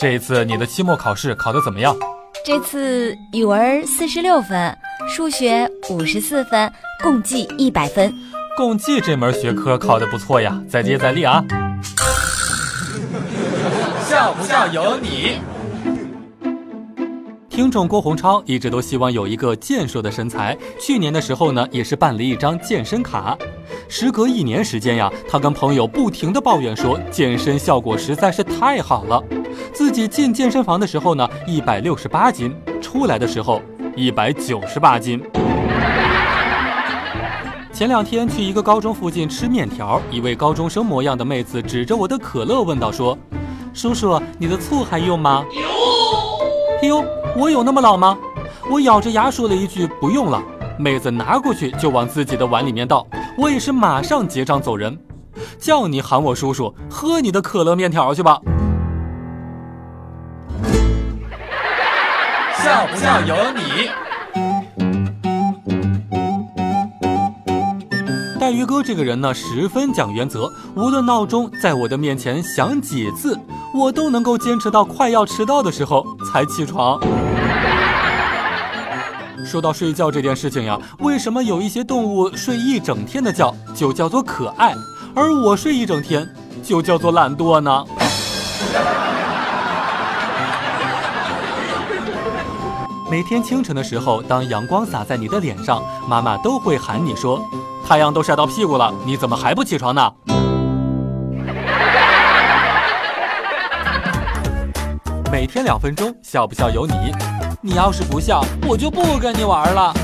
这一次你的期末考试考得怎么样？这次语文四十六分，数学五十四分，共计一百分。共计这门学科考得不错呀，再接再厉啊！笑不笑由你。听众郭洪超一直都希望有一个健硕的身材，去年的时候呢，也是办了一张健身卡。时隔一年时间呀，他跟朋友不停的抱怨说，健身效果实在是太好了。自己进健身房的时候呢，一百六十八斤，出来的时候一百九十八斤。前两天去一个高中附近吃面条，一位高中生模样的妹子指着我的可乐问道说：“叔叔，你的醋还用吗？”有。呦。我有那么老吗？我咬着牙说了一句不用了。妹子拿过去就往自己的碗里面倒，我也是马上结账走人。叫你喊我叔叔，喝你的可乐面条去吧。笑不笑由你。带鱼哥这个人呢，十分讲原则，无论闹钟在我的面前响几次，我都能够坚持到快要迟到的时候才起床。说到睡觉这件事情呀，为什么有一些动物睡一整天的觉就叫做可爱，而我睡一整天就叫做懒惰呢？每天清晨的时候，当阳光洒在你的脸上，妈妈都会喊你说：“太阳都晒到屁股了，你怎么还不起床呢？”每天两分钟，笑不笑由你。你要是不笑，我就不跟你玩了。